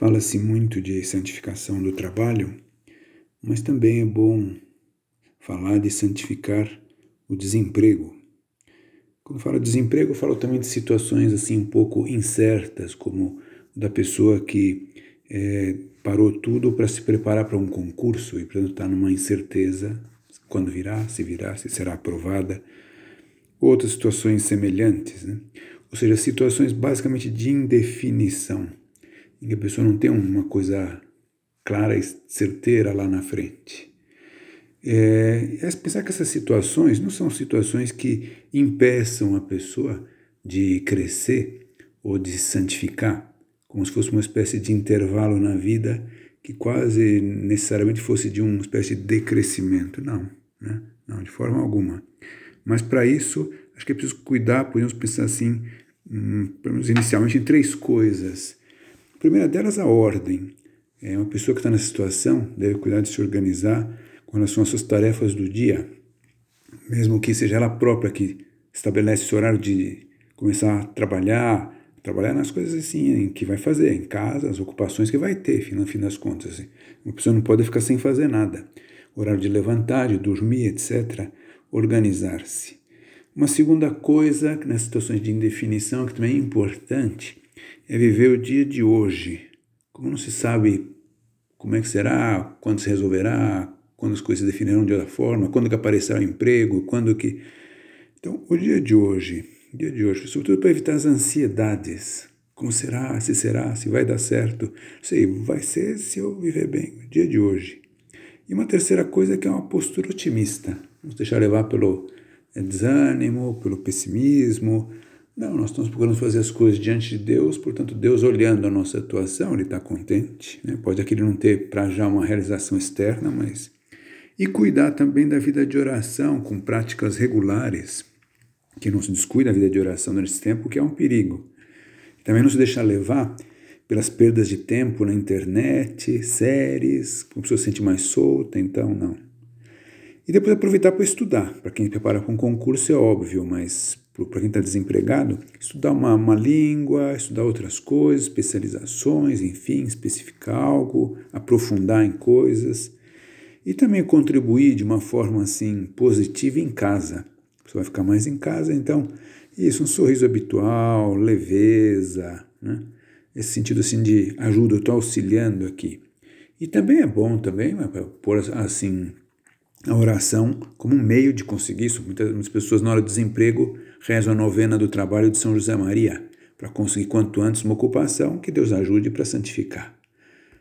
Fala-se muito de santificação do trabalho, mas também é bom falar de santificar o desemprego. Quando falo de desemprego, falo também de situações assim um pouco incertas, como da pessoa que é, parou tudo para se preparar para um concurso e portanto está numa incerteza quando virá, se virá, se será aprovada. Outras situações semelhantes, né? ou seja, situações basicamente de indefinição em que a pessoa não tem uma coisa clara e certeira lá na frente. É, é pensar que essas situações não são situações que impeçam a pessoa de crescer ou de se santificar, como se fosse uma espécie de intervalo na vida que quase necessariamente fosse de uma espécie de decrescimento. Não, né? não, de forma alguma. Mas para isso, acho que é preciso cuidar, podemos pensar assim, hum, pelo menos inicialmente, em três coisas primeira delas, a ordem. É uma pessoa que está nessa situação deve cuidar de se organizar com relação às suas tarefas do dia, mesmo que seja ela própria que estabelece esse horário de começar a trabalhar, trabalhar nas coisas assim que vai fazer, em casa, as ocupações que vai ter, no fim das contas. Uma pessoa não pode ficar sem fazer nada. Horário de levantar, de dormir, etc. Organizar-se. Uma segunda coisa, nas situações de indefinição, que também é importante, é viver o dia de hoje. Como não se sabe como é que será, quando se resolverá, quando as coisas se definirão de outra forma, quando que aparecerá o emprego, quando que... Então, o dia de hoje, dia de hoje, sobretudo para evitar as ansiedades. Como será, se será, se vai dar certo. Sei, vai ser se eu viver bem, o dia de hoje. E uma terceira coisa que é uma postura otimista. Não deixar levar pelo desânimo, pelo pessimismo, não, nós estamos procurando fazer as coisas diante de Deus, portanto, Deus olhando a nossa atuação, Ele está contente. Né? Pode aquele não ter para já uma realização externa, mas. E cuidar também da vida de oração com práticas regulares, que não se descuida da vida de oração nesse tempo, que é um perigo. Também não se deixar levar pelas perdas de tempo na internet, séries, a pessoa se sente mais solta, então não. E depois aproveitar para estudar. Para quem prepara com concurso é óbvio, mas para quem está desempregado, estudar uma, uma língua, estudar outras coisas, especializações, enfim, especificar algo, aprofundar em coisas e também contribuir de uma forma assim positiva em casa. Você vai ficar mais em casa, então isso, um sorriso habitual, leveza, né? esse sentido assim de ajuda, eu estou auxiliando aqui. E também é bom também né, pôr assim a oração como um meio de conseguir isso. Muitas, muitas pessoas na hora do desemprego rezam a novena do trabalho de São José Maria para conseguir quanto antes uma ocupação que Deus ajude para santificar.